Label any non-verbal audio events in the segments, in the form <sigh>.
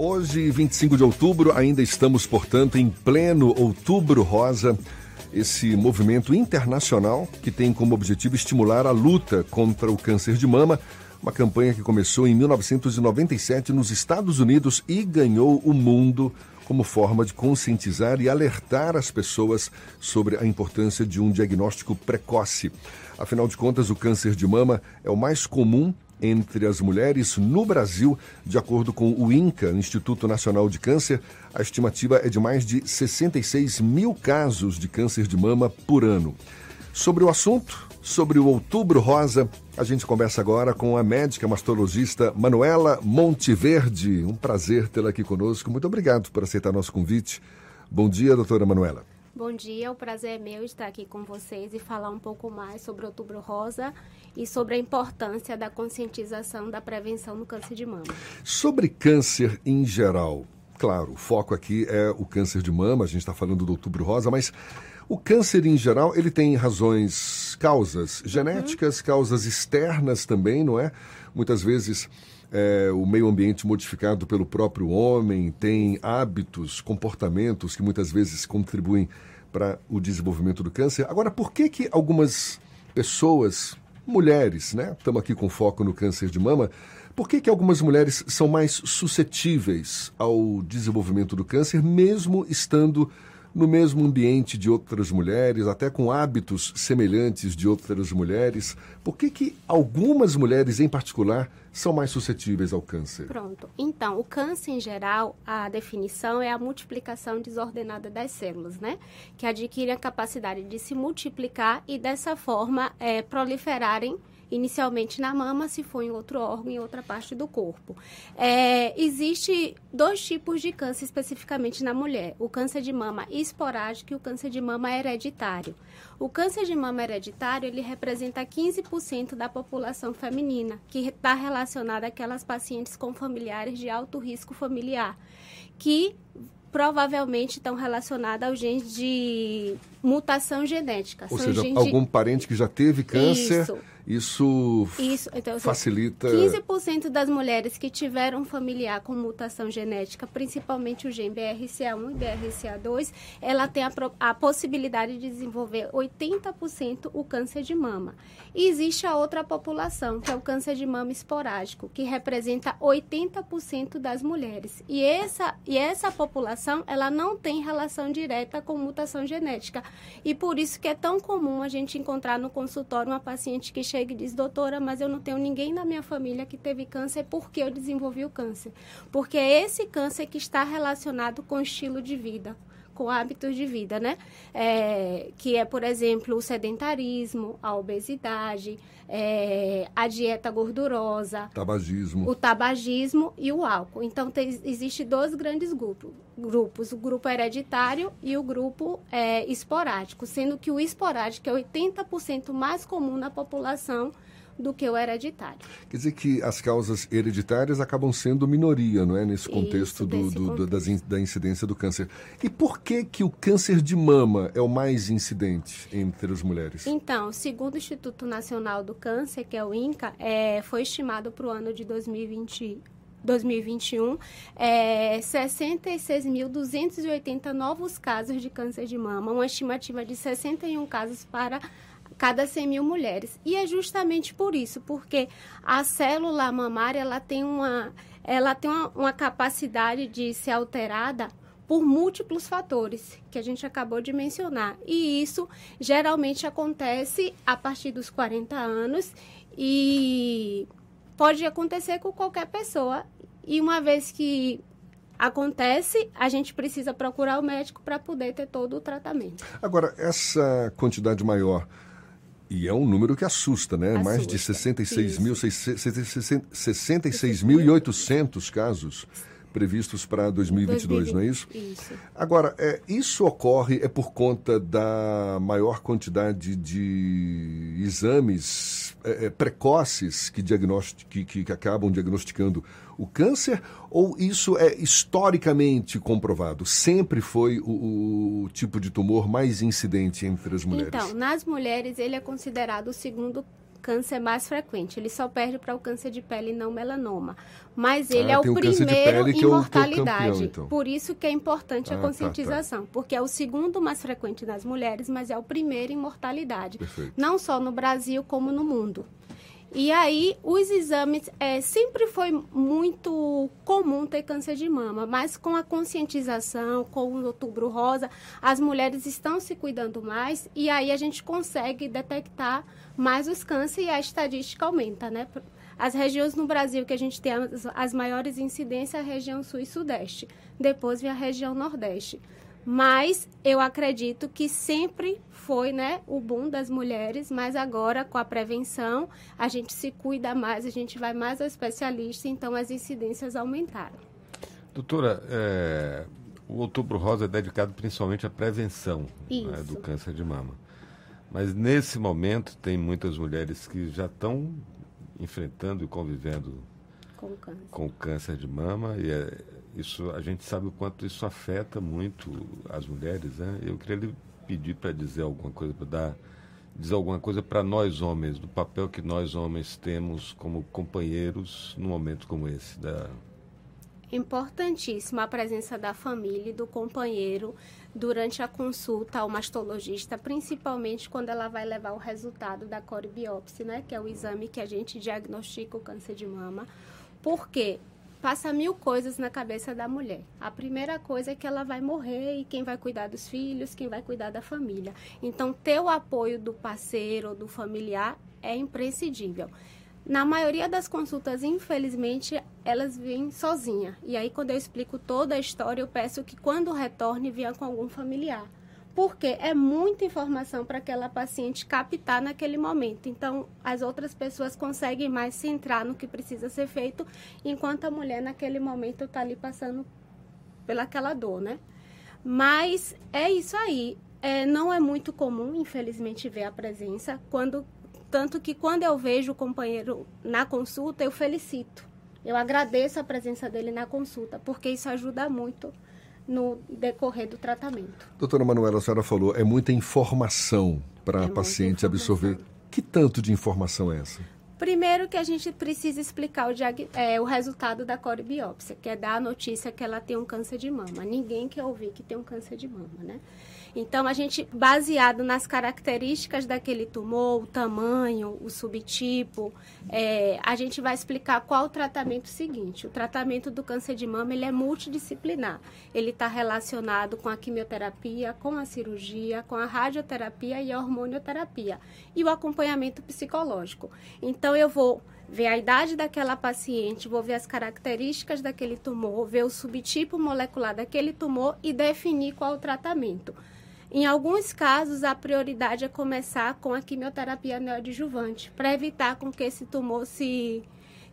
Hoje, 25 de outubro, ainda estamos, portanto, em pleno Outubro Rosa, esse movimento internacional que tem como objetivo estimular a luta contra o câncer de mama, uma campanha que começou em 1997 nos Estados Unidos e ganhou o mundo como forma de conscientizar e alertar as pessoas sobre a importância de um diagnóstico precoce. Afinal de contas, o câncer de mama é o mais comum entre as mulheres no Brasil, de acordo com o INCA, Instituto Nacional de Câncer, a estimativa é de mais de 66 mil casos de câncer de mama por ano. Sobre o assunto, sobre o Outubro Rosa, a gente conversa agora com a médica mastologista Manuela Monteverde. Um prazer tê-la aqui conosco. Muito obrigado por aceitar nosso convite. Bom dia, doutora Manuela. Bom dia, o prazer é meu estar aqui com vocês e falar um pouco mais sobre o Outubro Rosa e sobre a importância da conscientização da prevenção do câncer de mama. Sobre câncer em geral, claro, o foco aqui é o câncer de mama, a gente está falando do Outubro Rosa, mas o câncer em geral, ele tem razões, causas genéticas, uhum. causas externas também, não é? Muitas vezes é, o meio ambiente modificado pelo próprio homem, tem hábitos, comportamentos que muitas vezes contribuem para o desenvolvimento do câncer. Agora, por que que algumas pessoas, mulheres, né? Estamos aqui com foco no câncer de mama. Por que que algumas mulheres são mais suscetíveis ao desenvolvimento do câncer, mesmo estando no mesmo ambiente de outras mulheres, até com hábitos semelhantes de outras mulheres? Por que, que algumas mulheres, em particular, são mais suscetíveis ao câncer? Pronto. Então, o câncer, em geral, a definição é a multiplicação desordenada das células, né? Que adquirem a capacidade de se multiplicar e, dessa forma, é, proliferarem inicialmente na mama, se for em outro órgão, em outra parte do corpo. É, existe dois tipos de câncer especificamente na mulher: o câncer de mama esporádico e o câncer de mama hereditário. O câncer de mama hereditário ele representa 15% da população feminina, que está relacionada àquelas pacientes com familiares de alto risco familiar, que provavelmente estão relacionadas aos genes de mutação genética. Ou São seja, algum de... parente que já teve câncer. Isso isso, Isso então, facilita. 15% das mulheres que tiveram familiar com mutação genética, principalmente o gene BRCA1 e BRCA2, ela tem a, a possibilidade de desenvolver 80% o câncer de mama. E existe a outra população, que é o câncer de mama esporádico, que representa 80% das mulheres. E essa, e essa população, ela não tem relação direta com mutação genética. E por isso que é tão comum a gente encontrar no consultório uma paciente que chega chega e diz, doutora, mas eu não tenho ninguém na minha família que teve câncer porque eu desenvolvi o câncer. Porque é esse câncer que está relacionado com o estilo de vida, com hábitos de vida, né? É, que é, por exemplo, o sedentarismo, a obesidade, é, a dieta gordurosa, tabagismo. o tabagismo e o álcool. Então, tem, existe dois grandes grupos, grupos, o grupo hereditário e o grupo é, esporádico, sendo que o esporádico é 80% mais comum na população do que o hereditário. Quer dizer que as causas hereditárias acabam sendo minoria, não é? Nesse contexto, Isso, do, do, contexto. Das, da incidência do câncer. E por que que o câncer de mama é o mais incidente entre as mulheres? Então, segundo o Instituto Nacional do Câncer, que é o INCA, é, foi estimado para o ano de 2020 2021, é, 66.280 novos casos de câncer de mama, uma estimativa de 61 casos para cada 100 mil mulheres. E é justamente por isso, porque a célula mamária ela tem uma, ela tem uma, uma capacidade de ser alterada por múltiplos fatores que a gente acabou de mencionar. E isso geralmente acontece a partir dos 40 anos e pode acontecer com qualquer pessoa. E uma vez que acontece, a gente precisa procurar o médico para poder ter todo o tratamento. Agora, essa quantidade maior e é um número que assusta, né? Assusta. Mais de 66.800 66 casos previstos para 2022, 2020, não é isso? Isso. Agora, é, isso ocorre é por conta da maior quantidade de exames é, é precoces que, que, que acabam diagnosticando o câncer ou isso é historicamente comprovado? Sempre foi o, o, tipo de tumor mais incidente entre as mulheres? Então, nas mulheres ele é considerado o segundo câncer mais frequente. Ele só perde para o câncer de pele e não melanoma. Mas ele Ah, é o primeiro em é é mortalidade. campeão, então. Por isso que é importante Ah, a tá, conscientização, porque é o segundo mais frequente nas mulheres, mas é o primeiro em mortalidade. Perfeito. Não só no Brasil, como no mundo. E aí, os exames, é, sempre foi muito comum ter câncer de mama, mas com a conscientização, com o outubro rosa, as mulheres estão se cuidando mais e aí a gente consegue detectar mais os cânceres e a estatística aumenta, né? As regiões no Brasil que a gente tem as, as maiores incidências é a região sul e sudeste, depois vem a região nordeste. Mas eu acredito que sempre foi né, o boom das mulheres, mas agora com a prevenção a gente se cuida mais, a gente vai mais ao especialista, então as incidências aumentaram. Doutora, é, o Outubro Rosa é dedicado principalmente à prevenção né, do câncer de mama. Mas nesse momento tem muitas mulheres que já estão enfrentando e convivendo Com o câncer. com o câncer de mama e é, isso a gente sabe o quanto isso afeta muito as mulheres, né? Eu queria lhe pedir para dizer alguma coisa, para dar dizer alguma coisa para nós homens, do papel que nós homens temos como companheiros num momento como esse da Importantíssima a presença da família e do companheiro durante a consulta ao mastologista, principalmente quando ela vai levar o resultado da coribiópsia, né, que é o exame que a gente diagnostica o câncer de mama. Por quê? Passa mil coisas na cabeça da mulher. A primeira coisa é que ela vai morrer e quem vai cuidar dos filhos, quem vai cuidar da família. Então, ter o apoio do parceiro ou do familiar é imprescindível. Na maioria das consultas, infelizmente, elas vêm sozinha. E aí, quando eu explico toda a história, eu peço que quando retorne, venha com algum familiar. Porque é muita informação para aquela paciente captar naquele momento. Então, as outras pessoas conseguem mais se centrar no que precisa ser feito, enquanto a mulher, naquele momento, está ali passando pelaquela dor, né? Mas é isso aí. É, não é muito comum, infelizmente, ver a presença. Quando, tanto que quando eu vejo o companheiro na consulta, eu felicito. Eu agradeço a presença dele na consulta, porque isso ajuda muito no decorrer do tratamento. Doutora Manuela, a senhora falou, é muita informação para É a paciente absorver. Que tanto de informação é essa? Primeiro que a gente precisa explicar o, é, o resultado da coribiópsia, que é dar a notícia que ela tem um câncer de mama. Ninguém quer ouvir que tem um câncer de mama, né? Então, a gente, baseado nas características daquele tumor, o tamanho, o subtipo, é, a gente vai explicar qual o tratamento seguinte. O tratamento do câncer de mama, ele é multidisciplinar. Ele está relacionado com a quimioterapia, com a cirurgia, com a radioterapia e a hormonioterapia. E o acompanhamento psicológico. Então, eu vou ver a idade daquela paciente, vou ver as características daquele tumor, ver o subtipo molecular daquele tumor e definir qual o tratamento. Em alguns casos, a prioridade é começar com a quimioterapia neoadjuvante, para evitar com que esse tumor se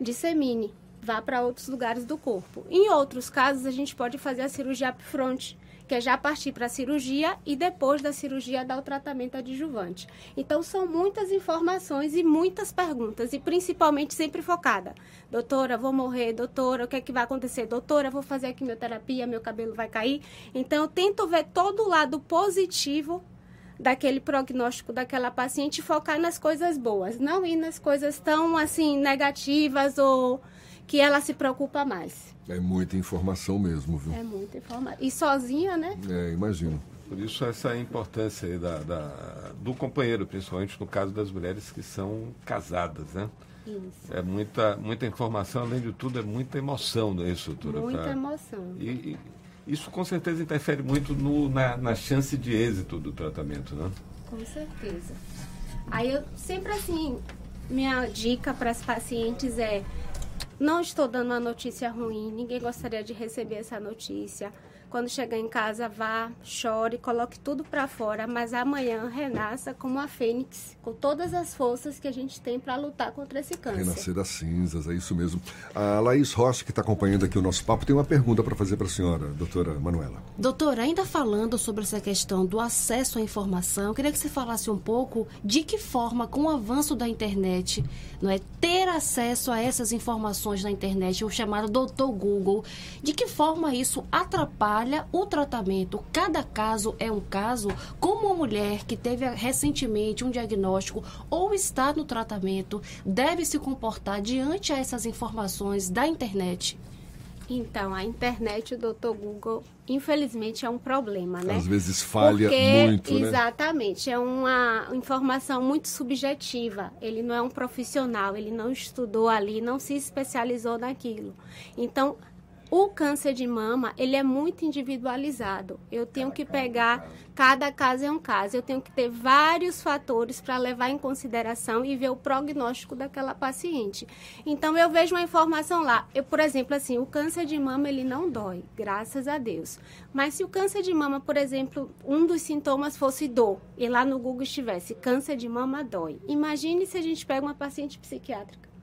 dissemine, vá para outros lugares do corpo. Em outros casos, a gente pode fazer a cirurgia upfront, que é já partir para a cirurgia e depois da cirurgia dar o tratamento adjuvante. Então, são muitas informações e muitas perguntas, e principalmente sempre focada. Doutora, vou morrer. Doutora, o que é que vai acontecer? Doutora, vou fazer a quimioterapia, meu cabelo vai cair. Então, eu tento ver todo o lado positivo daquele prognóstico daquela paciente focar nas coisas boas, não ir nas coisas tão assim negativas ou que ela se preocupa mais. É muita informação mesmo, viu? É muita informação. E sozinha, né? É, imagino. Por isso essa importância aí da, da- do companheiro, principalmente no caso das mulheres que são casadas, né? Isso. É muita, muita informação, além de tudo, é muita emoção, não é isso, doutora? Muita Pra- emoção. E, e isso com certeza interfere muito no- na, na chance de êxito do tratamento, né? Com certeza. Aí eu sempre assim, minha dica para as pacientes é não estou dando uma notícia ruim, ninguém gostaria de receber essa notícia. Quando chegar em casa, vá, chore, coloque tudo para fora, mas amanhã renasça como a fênix, com todas as forças que a gente tem para lutar contra esse câncer. Renascer das cinzas, é isso mesmo. A Laís Rocha, que está acompanhando aqui o nosso papo, tem uma pergunta para fazer para a senhora, doutora Manuela. Doutora, ainda falando sobre essa questão do acesso à informação, eu queria que você falasse um pouco de que forma, com o avanço da internet, não é ter acesso a essas informações na internet, o chamado doutor Google, de que forma isso atrapalha o tratamento. Cada caso é um caso. Como uma mulher que teve recentemente um diagnóstico ou está no tratamento deve se comportar diante a essas informações da internet? Então, a internet, o doutor Google, infelizmente é um problema, né? Às vezes falha Porque, muito, né? Exatamente, é uma informação muito subjetiva. Ele não é um profissional, ele não estudou ali, não se especializou naquilo. Então, o câncer de mama, ele é muito individualizado. Eu tenho que pegar, cada caso é um caso. Eu tenho que ter vários fatores para levar em consideração e ver o prognóstico daquela paciente. Então, eu vejo uma informação lá. Eu, por exemplo, assim, o câncer de mama, ele não dói, graças a Deus. Mas se o câncer de mama, por exemplo, um dos sintomas fosse dor, e lá no Google estivesse câncer de mama dói. Imagine se a gente pega uma paciente psiquiátrica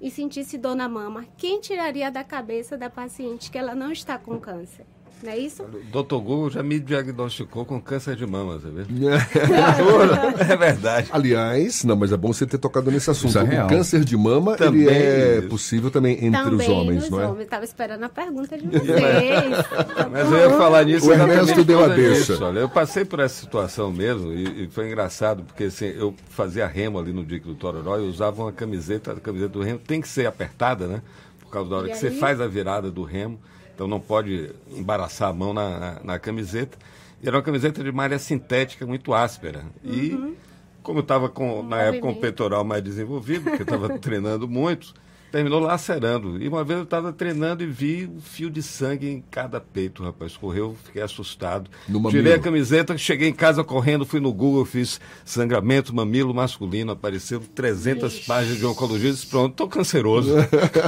e sentisse dor na mama, quem tiraria da cabeça da paciente que ela não está com câncer? Não é isso? Doutor Google já me diagnosticou com câncer de mama, você vê? <laughs> é verdade. Aliás, não, mas é bom você ter tocado nesse assunto. É o real. câncer de mama Também ele é isso. possível também entre Também os homens, nos não é? homens. Estava esperando a pergunta de <laughs> vocês. Mas eu ia falar nisso O Ernesto deu a deixa. disso, Olha, eu passei por essa situação mesmo e, e foi engraçado, porque assim, eu fazia remo ali no Dique do Tororó e usava uma camiseta, a camiseta do remo tem que ser apertada, né? Por causa da hora E que você aí? faz a virada do remo, então não pode embaraçar a mão na, na, na camiseta. E era uma camiseta de malha sintética muito áspera. E como eu estava na época com o peitoral mais desenvolvido, porque eu estava <laughs> treinando muito, terminou lacerando. E uma vez eu estava treinando e vi um fio de sangue em cada peito, rapaz. Correu, fiquei assustado. No Tirei a camiseta, cheguei em casa correndo, fui no Google, fiz sangramento mamilo masculino, apareceu 300 páginas de oncologia, disse, pronto, estou canceroso.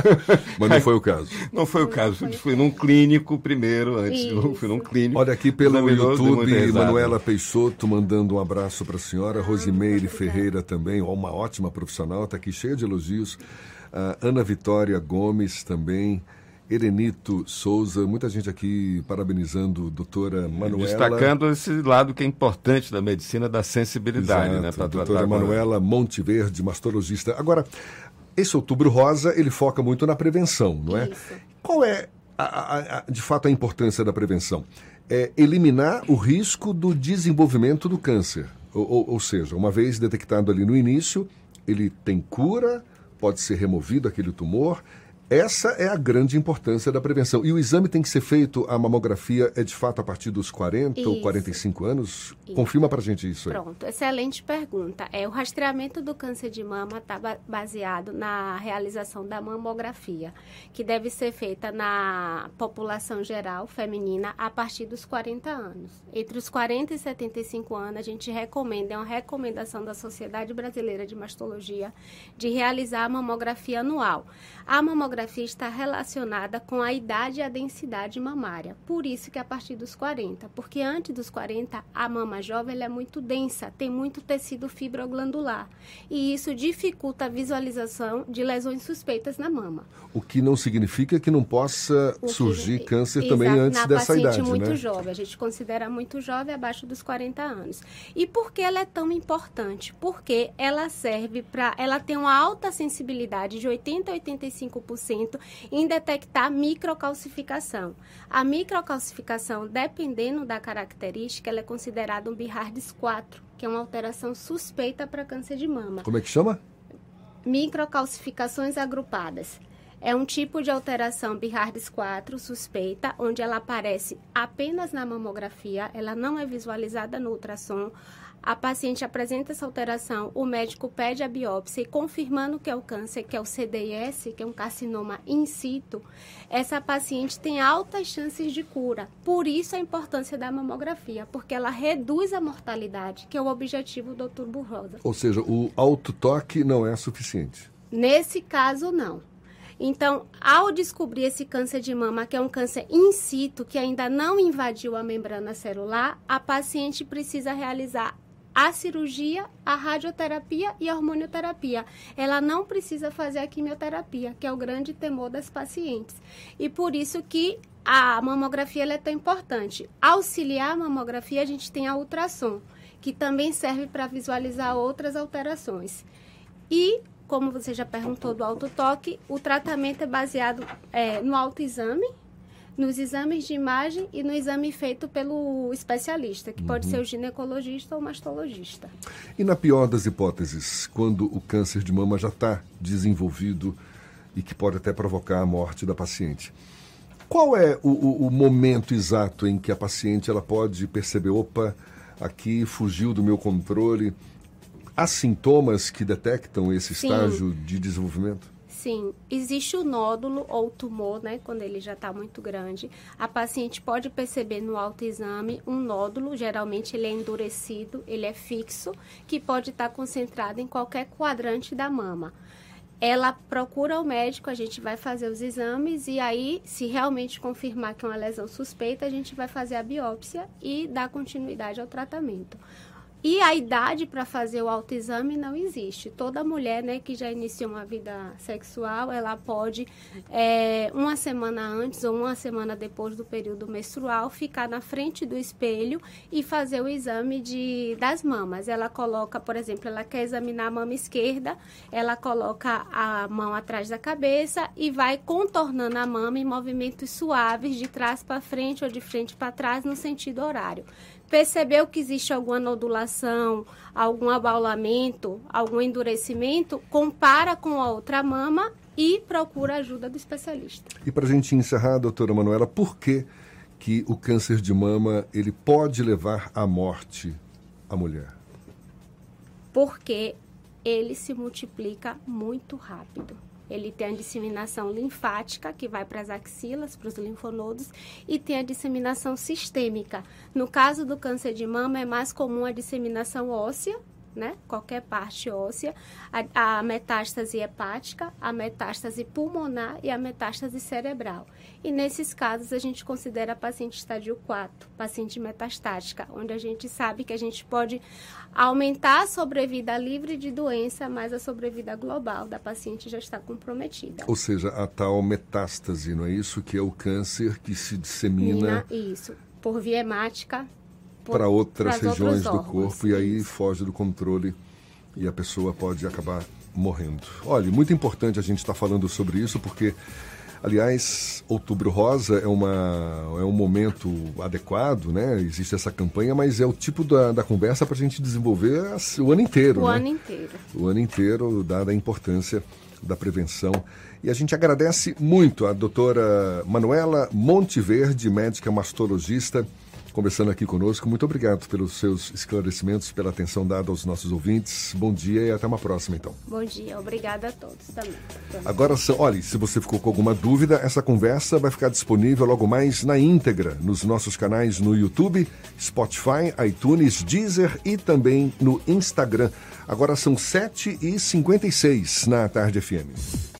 <laughs> Mas não foi o caso. Não foi o caso, fui, fui num clínico primeiro, antes, Isso. fui num clínico. Olha aqui pelo YouTube. Manuela Peixoto mandando um abraço para a senhora, Rosimeire Ferreira também, uma ótima profissional, está aqui cheia de elogios. Ah, Ana Vitória Gomes também, Erenito Souza, muita gente aqui parabenizando a doutora Manuela. Destacando esse lado que é importante da medicina, da sensibilidade, né? Exato, Para doutora tratar a- Manuela Monteverde, mastologista. Agora, esse outubro rosa, ele foca muito na prevenção, não é? Isso. Qual é, a- a- a- de fato, a importância da prevenção? É eliminar o risco do desenvolvimento do câncer. Ou, ou- ou seja, uma vez detectado ali no início, ele tem cura, pode ser removido aquele tumor. Essa é a grande importância da prevenção. E o exame tem que ser feito, a mamografia é de fato a partir dos 40 ou Isso. 45 anos? Confirma pra gente isso aí. Pronto, excelente pergunta. É, o rastreamento do câncer de mama está baseado na realização da mamografia, que deve ser feita na população geral feminina a partir dos 40 anos. Entre os 40 e 75 anos, a gente recomenda, é uma recomendação da Sociedade Brasileira de Mastologia, de realizar a mamografia anual. A mamografia está relacionada com a idade e a densidade mamária. Por isso que é a partir dos 40, porque antes dos 40 a mama jovem é muito densa, tem muito tecido fibroglandular e isso dificulta a visualização de lesões suspeitas na mama. O que não significa que não possa que- surgir câncer Exato, também antes na dessa paciente idade, muito né? jovem, a gente considera muito jovem abaixo dos 40 anos. E por que ela é tão importante? Porque ela serve para, ela tem uma alta sensibilidade de 80 a 85% em detectar microcalcificação. A microcalcificação, dependendo da característica, ela é considerada um BIHARDS 4, que é uma alteração suspeita para câncer de mama Como é que chama? microcalcificações agrupadas. É um tipo de alteração BIHARDS 4 suspeita, onde ela aparece apenas na mamografia, ela não é visualizada no ultrassom. A paciente apresenta essa alteração, o médico pede a biópsia e confirmando que é o câncer, que é o CDS, que é um carcinoma in situ, essa paciente tem altas chances de cura. Por isso a importância da mamografia, porque ela reduz a mortalidade, que é o objetivo do Dr. Burrosa. Ou seja, o autotoque não é suficiente. Nesse caso, não. Então, ao descobrir esse câncer de mama, que é um câncer in situ, que ainda não invadiu a membrana celular, a paciente precisa realizar a cirurgia, a radioterapia e a hormonioterapia. Ela não precisa fazer a quimioterapia, que é o grande temor das pacientes. E por isso que a mamografia é tão importante. Auxiliar a mamografia, a gente tem a ultrassom, que também serve para visualizar outras alterações. E, como você já perguntou do autotoque, o tratamento é baseado é, no autoexame, nos exames de imagem e no exame feito pelo especialista, que uhum. pode ser o ginecologista ou o mastologista. E na pior das hipóteses, quando o câncer de mama já está desenvolvido e que pode até provocar a morte da paciente, qual é o, o, o momento exato em que a paciente ela pode perceber, opa, aqui fugiu do meu controle? Há sintomas que detectam esse Sim. estágio de desenvolvimento? Sim, existe o nódulo ou tumor, né, quando ele já está muito grande. A paciente pode perceber no autoexame um nódulo, geralmente ele é endurecido, ele é fixo, que pode estar tá concentrado em qualquer quadrante da mama ela procura o médico, a gente vai fazer os exames e aí, se realmente confirmar que é uma lesão suspeita, a gente vai fazer a biópsia e dar continuidade ao tratamento. E a idade para fazer o autoexame não existe. Toda mulher né, que já iniciou uma vida sexual, ela pode, é, uma semana antes ou uma semana depois do período menstrual, ficar na frente do espelho e fazer o exame de, das mamas. Ela coloca, por exemplo, ela quer examinar a mama esquerda, ela coloca a mão atrás da cabeça e vai contornando a mama em movimentos suaves de trás para frente ou de frente para trás no sentido horário percebeu que existe alguma nodulação, algum abaulamento, algum endurecimento, compara com a outra mama e procura ajuda do especialista. E para a gente encerrar, doutora Manuela, por que, que o câncer de mama ele pode levar à morte a mulher? Porque ele se multiplica muito rápido. Ele tem a disseminação linfática, que vai para as axilas, para os linfonodos, e tem a disseminação sistêmica. No caso do câncer de mama, é mais comum a disseminação óssea, né? Qualquer parte óssea, a, a, metástase hepática, a metástase pulmonar e a metástase cerebral. E nesses casos a gente considera a paciente estádio 4, paciente metastática, onde a gente sabe que a gente pode aumentar a sobrevida livre de doença, mas a sobrevida global da paciente já está comprometida. Ou seja, a tal metástase, não é isso? Que é o câncer que se dissemina. Isso, por via hemática para outras regiões do corpo e aí foge do controle e a pessoa pode acabar morrendo. Olha, muito importante a gente estar tá falando sobre isso porque Aliás, Outubro Rosa é, uma, é um momento adequado, né? Existe essa campanha, mas é o tipo da, da conversa para a gente desenvolver o ano inteiro. O né? ano inteiro. O ano inteiro, dada a importância da prevenção. E a gente agradece muito a doutora Manuela Monteverde, médica mastologista, conversando aqui conosco. Muito obrigado pelos seus esclarecimentos, pela atenção dada aos nossos ouvintes. Bom dia e até uma próxima, então. Bom dia, obrigada a todos também. Agora, olhe, se você ficou com alguma dúvida, essa conversa vai ficar disponível logo mais na íntegra nos nossos canais no YouTube, Spotify, iTunes, Deezer e também no Instagram. Agora são 7h56 na Tarde FM.